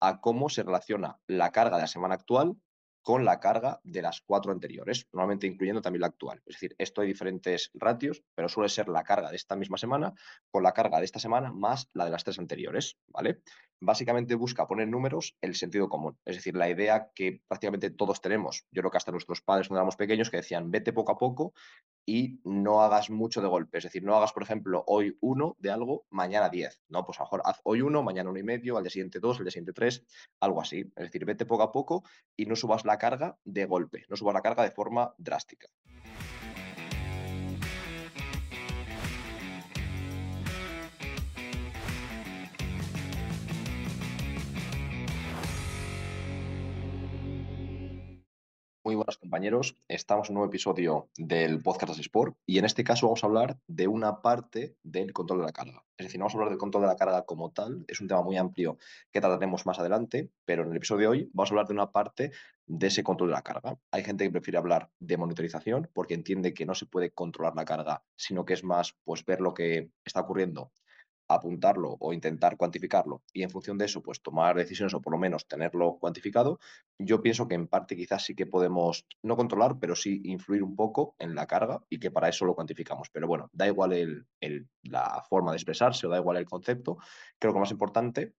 a cómo se relaciona la carga de la semana actual con la carga de las cuatro anteriores, normalmente incluyendo también la actual. Es decir, esto hay diferentes ratios, pero suele ser la carga de esta misma semana con la carga de esta semana más la de las tres anteriores, ¿vale? Básicamente busca poner números el sentido común, es decir, la idea que prácticamente todos tenemos, yo creo que hasta nuestros padres cuando éramos pequeños que decían vete poco a poco y no hagas mucho de golpe, es decir, no hagas, por ejemplo, hoy uno de algo, mañana diez, ¿no? Pues a lo mejor haz hoy uno, mañana uno y medio, al día siguiente dos, al día siguiente tres, algo así, es decir, vete poco a poco y no subas la carga de golpe, no subas la carga de forma drástica. Muy buenas compañeros, estamos en un nuevo episodio del podcast de Sport y en este caso vamos a hablar de una parte del control de la carga. Es decir, no vamos a hablar del control de la carga como tal, es un tema muy amplio que trataremos más adelante, pero en el episodio de hoy vamos a hablar de una parte de ese control de la carga. Hay gente que prefiere hablar de monitorización porque entiende que no se puede controlar la carga, sino que es más pues ver lo que está ocurriendo apuntarlo o intentar cuantificarlo y en función de eso, pues tomar decisiones o por lo menos tenerlo cuantificado, yo pienso que en parte quizás sí que podemos no controlar, pero sí influir un poco en la carga y que para eso lo cuantificamos. Pero bueno, da igual el, la forma de expresarse o da igual el concepto. Creo que lo más importante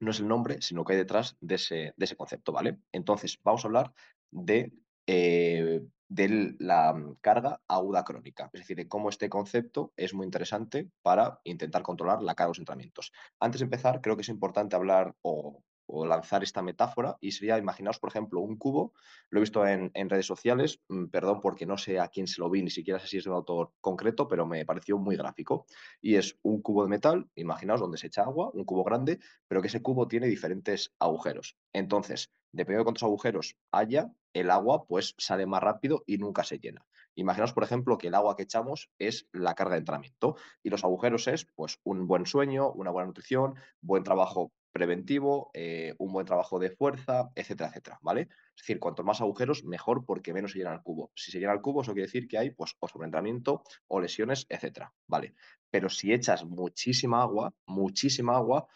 no es el nombre, sino que hay detrás de ese, de ese concepto, ¿vale? Entonces, vamos a hablar de eh, de la mm, carga aguda crónica, es decir, de cómo este concepto es muy interesante para intentar controlar la carga de los entrenamientos. Antes de empezar, creo que es importante hablar o, lanzar esta metáfora y sería, imaginaos, por ejemplo, un cubo, lo he visto en, redes sociales, mm, perdón porque no sé a quién se lo vi, ni siquiera sé si es de un autor concreto, pero me pareció muy gráfico. Y es un cubo de metal, imaginaos, donde se echa agua, un cubo grande, pero que ese cubo tiene diferentes agujeros. Entonces, dependiendo de cuántos agujeros haya, el agua pues sale más rápido y nunca se llena. Imaginaos, por ejemplo, que el agua que echamos es la carga de entrenamiento y los agujeros es pues un buen sueño, una buena nutrición, buen trabajo preventivo, eh, un buen trabajo de fuerza, etcétera, etcétera, ¿vale? Es decir, cuanto más agujeros, mejor porque menos se llena el cubo. Si se llena el cubo, eso quiere decir que hay pues o sobreentrenamiento o lesiones, etcétera, ¿vale? Pero si echas muchísima agua, muchísima agua,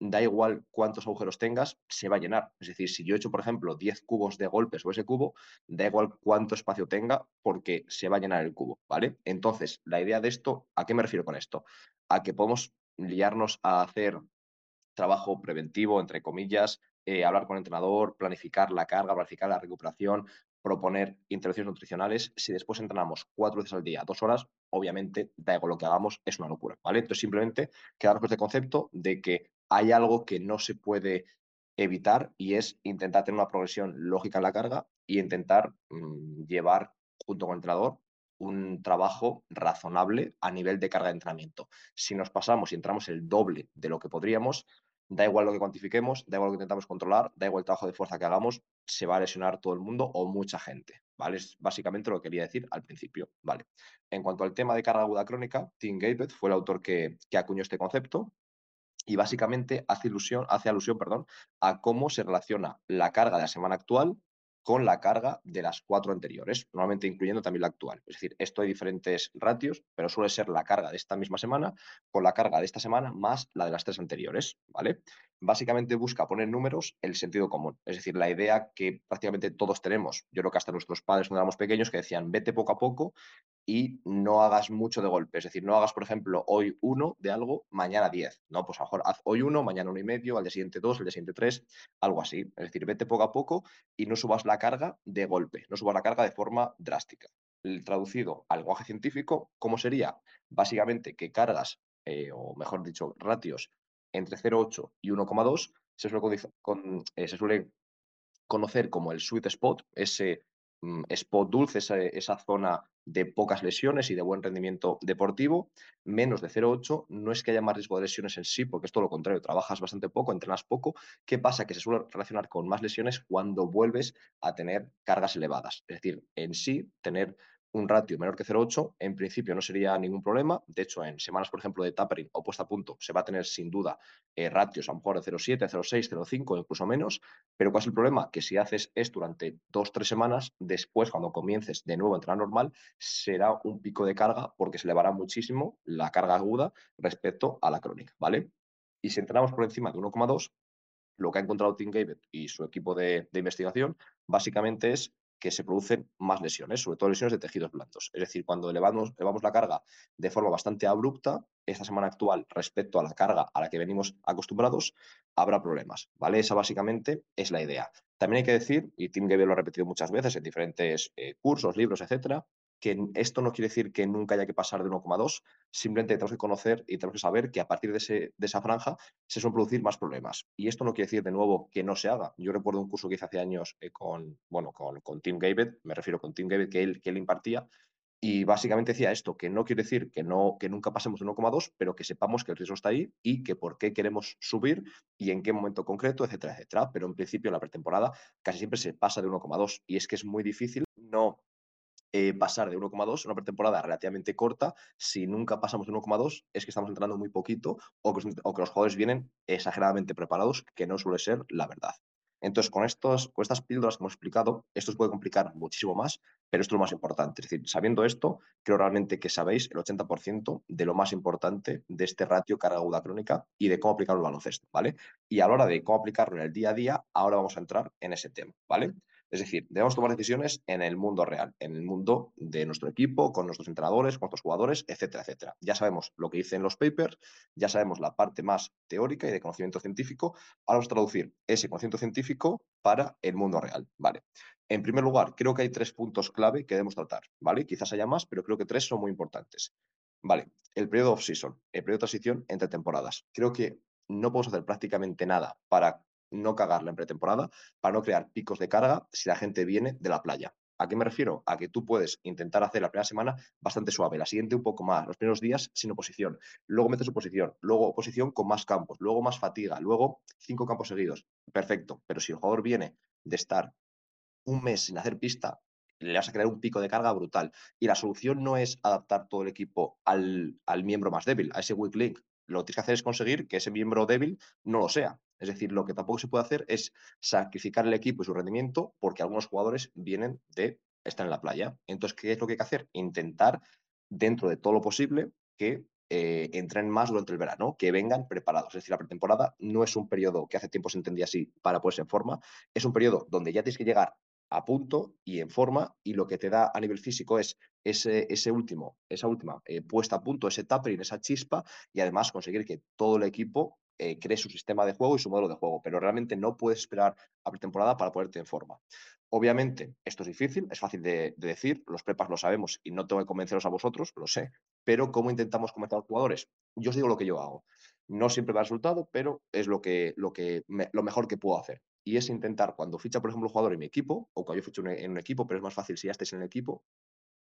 da igual cuántos agujeros tengas, se va a llenar. Es decir, si yo echo, por ejemplo, 10 cubos de golpes o ese cubo, da igual cuánto espacio tenga porque se va a llenar el cubo, ¿vale? Entonces, la idea de esto, ¿a qué me refiero con esto? A que podemos liarnos a hacer trabajo preventivo, entre comillas, eh, hablar con el entrenador, planificar la carga, planificar la recuperación, proponer intervenciones nutricionales. Si después entrenamos cuatro veces al día, dos horas, obviamente, da igual lo que hagamos, es una locura, ¿vale? Entonces, simplemente quedarnos con este concepto de que hay algo que no se puede evitar y es intentar tener una progresión lógica en la carga y intentar mm, llevar junto con el entrenador un trabajo razonable a nivel de carga de entrenamiento. Si nos pasamos y entramos el doble de lo que podríamos, da igual lo que cuantifiquemos, da igual lo que intentamos controlar, da igual el trabajo de fuerza que hagamos, se va a lesionar todo el mundo o mucha gente, ¿vale? Es básicamente lo que quería decir al principio, ¿vale? En cuanto al tema de carga aguda crónica, Tim Gabet fue el autor que, que acuñó este concepto y básicamente hace, ilusión, hace alusión perdón, a cómo se relaciona la carga de la semana actual con la carga de las cuatro anteriores, normalmente incluyendo también la actual. Es decir, esto hay diferentes ratios, pero suele ser la carga de esta misma semana con la carga de esta semana más la de las tres anteriores, ¿vale? Básicamente busca poner números el sentido común, es decir, la idea que prácticamente todos tenemos, yo creo que hasta nuestros padres cuando éramos pequeños que decían vete poco a poco y no hagas mucho de golpe, es decir, no hagas, por ejemplo, hoy uno de algo, mañana diez, ¿no? Pues a lo mejor haz hoy uno, mañana uno y medio, al día siguiente dos, al día siguiente tres, algo así, es decir, vete poco a poco y no subas la carga de golpe, no suba la carga de forma drástica. Traducido al lenguaje científico, ¿cómo sería? Básicamente que cargas, eh, o mejor dicho, ratios entre 0,8 y 1,2 se, suele eh, se suele conocer como el sweet spot, ese spot dulce, esa, esa, zona de pocas lesiones y de buen rendimiento deportivo. Menos de 0,8 no es que haya más riesgo de lesiones en sí, porque es todo lo contrario, trabajas bastante poco, entrenas poco. ¿Qué pasa? Que se suele relacionar con más lesiones cuando vuelves a tener cargas elevadas. Es decir, en sí, tener un ratio menor que 0,8, en principio no sería ningún problema. De hecho, en semanas, por ejemplo, de tapering o puesta a punto, se va a tener sin duda eh, ratios a lo mejor de 0,7, 0,6, 0,5, incluso menos. Pero ¿cuál es el problema? Que si haces esto durante dos, tres semanas, después, cuando comiences de nuevo a entrenar normal, será un pico de carga porque se elevará muchísimo la carga aguda respecto a la crónica, ¿vale? Y si entrenamos por encima de 1,2, lo que ha encontrado Tim Gabbett y su equipo de investigación básicamente es que se producen más lesiones, sobre todo lesiones de tejidos blandos. Es decir, cuando elevamos, elevamos, la carga de forma bastante abrupta, esta semana actual respecto a la carga a la que venimos acostumbrados, habrá problemas. ¿vale? Esa básicamente es la idea. También hay que decir, y Tim Gebel lo ha repetido muchas veces en diferentes eh, cursos, libros, etcétera, que esto no quiere decir que nunca haya que pasar de 1,2, simplemente tenemos que conocer y tenemos que saber que a partir de, ese, de, esa franja se suelen producir más problemas. Y esto no quiere decir, de nuevo, que no se haga. Yo recuerdo un curso que hice hace años eh, con, bueno, con, con Tim Gabbett, me refiero con Tim Gabbett, que él, que él impartía, y básicamente decía esto, que no quiere decir que, no, que nunca pasemos de 1,2, pero que sepamos que el riesgo está ahí y que por qué queremos subir y en qué momento concreto, etcétera, etcétera. Pero en principio la pretemporada casi siempre se pasa de 1,2 y es que es muy difícil eh, pasar de 1,2 a una pretemporada relativamente corta, si nunca pasamos de 1,2 es que estamos entrando muy poquito o que, los jugadores vienen exageradamente preparados, que no suele ser la verdad. Entonces, con, estos, con estas píldoras que hemos explicado, esto se puede complicar muchísimo más, pero esto es lo más importante. Es decir, sabiendo esto, creo realmente que sabéis el 80% de lo más importante de este ratio carga aguda crónica y de cómo aplicarlo al baloncesto, ¿vale? Y a la hora de cómo aplicarlo en el día a día, ahora vamos a entrar en ese tema, ¿vale? Es decir, debemos tomar decisiones en el mundo real, en el mundo de nuestro equipo, con nuestros entrenadores, con nuestros jugadores, etcétera, etcétera. Ya sabemos lo que dicen los papers, ya sabemos la parte más teórica y de conocimiento científico. Ahora vamos a traducir ese conocimiento científico para el mundo real, ¿vale? En primer lugar, creo que hay tres puntos clave que debemos tratar, ¿vale? Quizás haya más, pero creo que tres son muy importantes. Vale, el periodo off-season, el periodo de transición entre temporadas. Creo que no podemos hacer prácticamente nada para no cagarla en pretemporada, para no crear picos de carga si la gente viene de la playa. ¿A qué me refiero? A que tú puedes intentar hacer la primera semana bastante suave, la siguiente un poco más, los primeros días sin oposición, luego metes oposición, luego oposición con más campos, luego más fatiga, luego cinco campos seguidos. Perfecto, pero si el jugador viene de estar un mes sin hacer pista, le vas a crear un pico de carga brutal. Y la solución no es adaptar todo el equipo al, al miembro más débil, a ese weak link. Lo que tienes que hacer es conseguir que ese miembro débil no lo sea. Es decir, lo que tampoco se puede hacer es sacrificar el equipo y su rendimiento porque algunos jugadores vienen de estar en la playa. Entonces, ¿qué es lo que hay que hacer? Intentar, dentro de todo lo posible, que eh, entren más durante el verano, que vengan preparados. Es decir, la pretemporada no es un periodo que hace tiempo se entendía así para ponerse en forma, es un periodo donde ya tienes que llegar a punto y en forma y lo que te da a nivel físico es ese, último, esa última eh, puesta a punto, ese tapering, esa chispa y además conseguir que todo el equipo eh, cree su sistema de juego y su modelo de juego, pero realmente no puedes esperar a pretemporada para ponerte en forma. Obviamente, esto es difícil, es fácil de, decir, los prepas lo sabemos y no tengo que convenceros a vosotros, lo sé, pero ¿cómo intentamos convencer a los jugadores? Yo os digo lo que yo hago. No siempre da resultado, pero es lo, que, lo, que lo mejor que puedo hacer. Y es intentar, cuando ficha, por ejemplo, un jugador en mi equipo, o cuando yo ficho en un equipo, pero es más fácil si ya estáis en el equipo,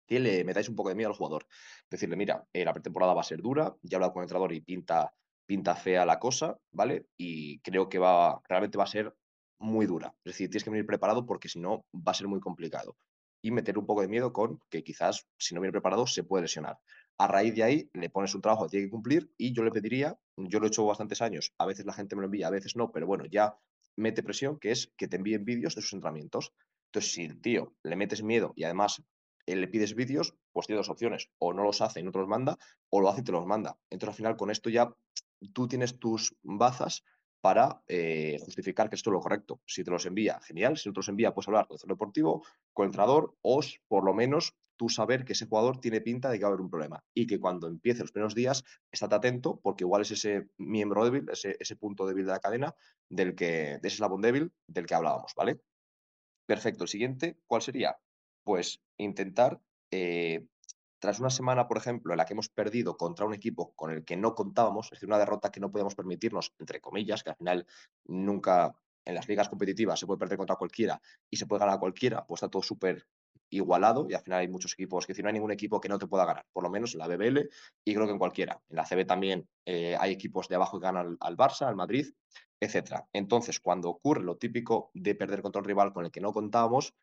que le metáis un poco de miedo al jugador. Decirle, mira, eh, la pretemporada va a ser dura, ya he hablado con el entrenador y pinta pinta fea la cosa, ¿vale? Y creo que va, realmente va a ser muy dura. Es decir, tienes que venir preparado porque si no va a ser muy complicado. Y meter un poco de miedo con que quizás si no viene preparado se puede lesionar. A raíz de ahí le pones un trabajo que tiene que cumplir y yo le pediría, yo lo he hecho bastantes años, a veces la gente me lo envía, a veces no, pero bueno, ya mete presión, que es que te envíen vídeos de sus entrenamientos. Entonces, si el tío le metes miedo y además eh, le pides vídeos, pues tiene dos opciones, o no los hace y no te los manda, o lo hace y te los manda. Entonces, al final, con esto ya tú tienes tus bazas para eh, justificar que esto es lo correcto. Si te los envía, genial. Si no te los envía, puedes hablar con el centro deportivo, con el entrenador, o por lo menos tú saber que ese jugador tiene pinta de que va a haber un problema y que cuando empiece los primeros días, estate atento porque igual es ese miembro débil, ese, ese punto débil de la cadena, del que, de ese eslabón débil del que hablábamos, ¿vale? Perfecto. El siguiente, ¿cuál sería? Pues intentar eh, tras una semana, por ejemplo, en la que hemos perdido contra un equipo con el que no contábamos, es decir, una derrota que no podemos permitirnos, entre comillas, que al final nunca en las ligas competitivas se puede perder contra cualquiera y se puede ganar a cualquiera, pues está todo súper igualado y al final hay muchos equipos, que decir, no hay ningún equipo que no te pueda ganar, por lo menos en la BBL y creo que en cualquiera. En la CB también eh, hay equipos de abajo que ganan al, al Barça, al Madrid, etc. Entonces, cuando ocurre lo típico de perder contra un rival con el que no contábamos,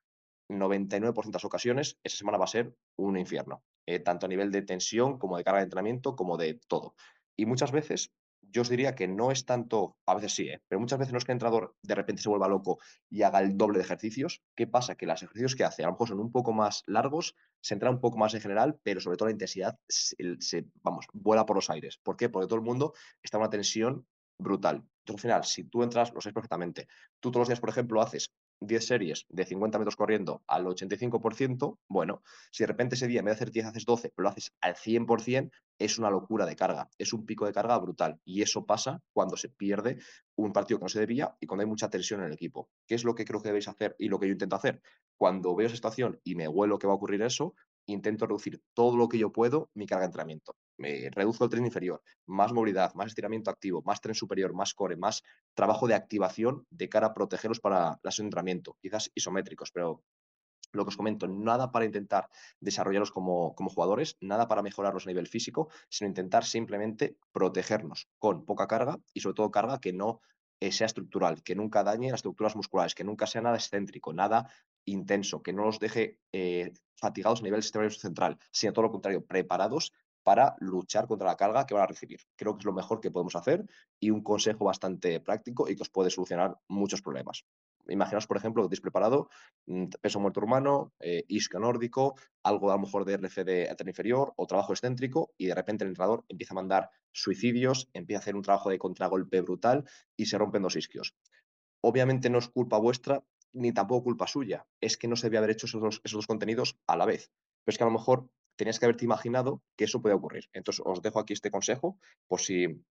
99% de las ocasiones, esa semana va a ser un infierno, eh, tanto a nivel de tensión como de carga de entrenamiento, como de todo. Y muchas veces yo os diría que no es tanto, a veces sí, ¿eh? pero muchas veces no es que el entrenador de repente se vuelva loco y haga el doble de ejercicios. ¿Qué pasa? Que los ejercicios que hace a lo mejor son un poco más largos, se entra un poco más en general, pero sobre todo la intensidad se, vamos, vuela por los aires. ¿Por qué? Porque todo el mundo está en una tensión brutal. Entonces, al final, si tú entras, lo sabes perfectamente. Tú todos los días, por ejemplo, haces 10 series de 50 metros corriendo al 85%, bueno, si de repente ese día en vez de hacer 10 haces 12, pero lo haces al 100%, es una locura de carga, es un pico de carga brutal. Y eso pasa cuando se pierde un partido que no se debía y cuando hay mucha tensión en el equipo. ¿Qué es lo que creo que debéis hacer y lo que yo intento hacer? Cuando veo esa situación y me huelo que va a ocurrir eso, intento reducir todo lo que yo puedo mi carga de entrenamiento. Me reduzco el tren inferior, más movilidad, más estiramiento activo, más tren superior, más core, más trabajo de activación de cara a protegerlos para las entrenamiento, quizás isométricos, pero lo que os comento, nada para intentar desarrollarlos como, como, jugadores, nada para mejorarlos a nivel físico, sino intentar simplemente protegernos con poca carga y sobre todo carga que no eh, sea estructural, que nunca dañe las estructuras musculares, que nunca sea nada excéntrico, nada intenso, que no los deje eh, fatigados a nivel sistema central, sino todo lo contrario, preparados para luchar contra la carga que van a recibir. Creo que es lo mejor que podemos hacer y un consejo bastante práctico y que os puede solucionar muchos problemas. Imaginaos, por ejemplo, que estéis preparado, mm, peso muerto humano, eh, isquio nórdico, algo a lo mejor de RCD de inferior o trabajo excéntrico y de repente el entrenador empieza a mandar suicidios, empieza a hacer un trabajo de contragolpe brutal y se rompen dos isquios. Obviamente no es culpa vuestra ni tampoco culpa suya, es que no se debe haber hecho esos esos dos contenidos a la vez. Pero es que a lo mejor tenías que haberte imaginado que eso puede ocurrir. Entonces os dejo aquí este consejo por si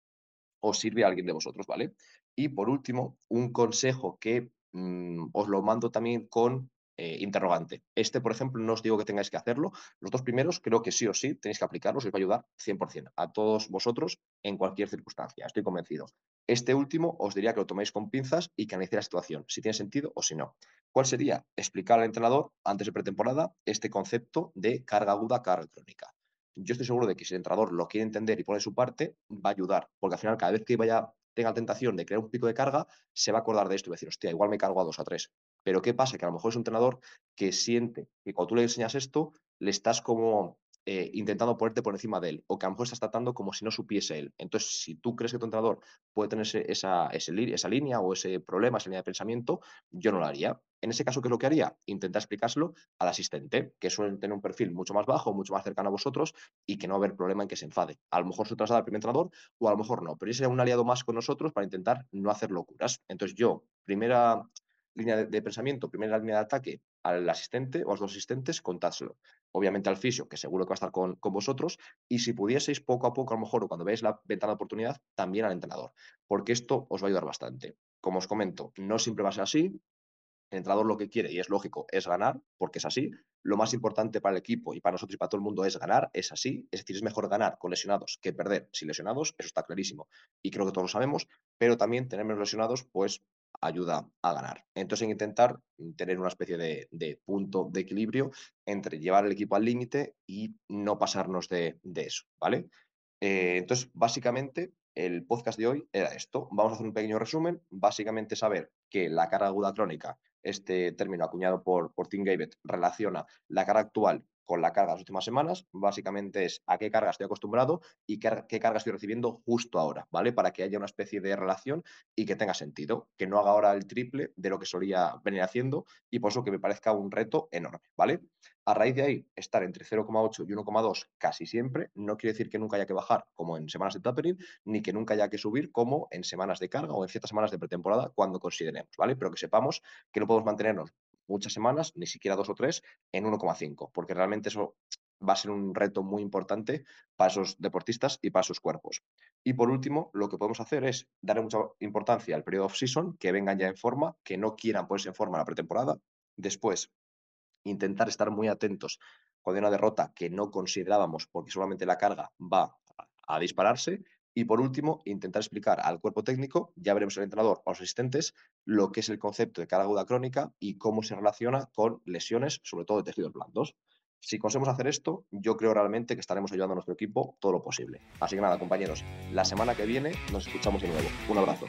os sirve a alguien de vosotros, ¿vale? Y por último, un consejo que Mm, os lo mando también con eh, interrogante. Este, por ejemplo, no os digo que tengáis que hacerlo. Los dos primeros creo que sí o sí tenéis que aplicarlos y os va a ayudar 100% a todos vosotros en cualquier circunstancia. Estoy convencido. Este último os diría que lo toméis con pinzas y que analicéis la situación, si tiene sentido o si no. ¿Cuál sería? Explicar al entrenador antes de pretemporada este concepto de carga aguda, carga crónica. Yo estoy seguro de que si el entrenador lo quiere entender y pone su parte, va a ayudar, porque al final cada vez que vaya tenga tentación de crear un pico de carga, se va a acordar de esto y va a decir, hostia, igual me cargo a dos a tres. Pero ¿qué pasa? Que a lo mejor es un entrenador que siente que cuando tú le enseñas esto, le estás como eh, intentando ponerte por encima de él, o que a lo mejor estás tratando como si no supiese él. Entonces, si tú crees que tu entrenador puede tener esa, esa línea o ese problema, esa línea de pensamiento, yo no lo haría. En ese caso, ¿qué es lo que haría? Intentar explicárselo al asistente, que suele tener un perfil mucho más bajo, mucho más cercano a vosotros y que no va a haber problema en que se enfade. A lo mejor se traslada al primer entrenador o a lo mejor no, pero ese sería un aliado más con nosotros para intentar no hacer locuras. Entonces, yo, primera línea de, pensamiento, primera línea de ataque al asistente o a los dos asistentes, contádselo. Obviamente al fisio, que seguro que va a estar con, con, vosotros, y si pudieseis poco a poco, a lo mejor, o cuando veáis la ventana de oportunidad, también al entrenador, porque esto os va a ayudar bastante. Como os comento, no siempre va a ser así, el entrenador lo que quiere, y es lógico, es ganar, porque es así. Lo más importante para el equipo y para nosotros y para todo el mundo es ganar, es así. Es decir, es mejor ganar con lesionados que perder sin lesionados, eso está clarísimo. Y creo que todos lo sabemos, pero también tener menos lesionados, pues ayuda a ganar. Entonces, intentar tener una especie de, de, punto de equilibrio entre llevar el equipo al límite y no pasarnos de, de eso, ¿vale? Eh, entonces, básicamente, el podcast de hoy era esto. Vamos a hacer un pequeño resumen. Básicamente, saber que la carga aguda crónica este término acuñado por, por Tim Gabbett relaciona la carga actual con la carga de las últimas semanas, básicamente es a qué carga estoy acostumbrado y qué, carga estoy recibiendo justo ahora, ¿vale? Para que haya una especie de relación y que tenga sentido, que no haga ahora el triple de lo que solía venir haciendo y por eso que me parezca un reto enorme, ¿vale? A raíz de ahí, estar entre 0,8 y 1,2 casi siempre no quiere decir que nunca haya que bajar como en semanas de tapering, ni que nunca haya que subir como en semanas de carga o en ciertas semanas de pretemporada cuando consideremos, ¿vale? Pero que sepamos que no podemos mantenernos muchas semanas, ni siquiera dos o tres, en 1,5, porque realmente eso va a ser un reto muy importante para esos deportistas y para sus cuerpos. Y por último, lo que podemos hacer es darle mucha importancia al periodo off-season, que vengan ya en forma, que no quieran ponerse en forma en la pretemporada. Después, intentar estar muy atentos cuando hay una derrota que no considerábamos porque solamente la carga va a dispararse y por último, intentar explicar al cuerpo técnico, ya veremos el entrenador o los asistentes, lo que es el concepto de carga aguda crónica y cómo se relaciona con lesiones, sobre todo de tejidos blandos. Si conseguimos hacer esto, yo creo realmente que estaremos ayudando a nuestro equipo todo lo posible. Así que nada, compañeros, la semana que viene nos escuchamos de nuevo. Un abrazo.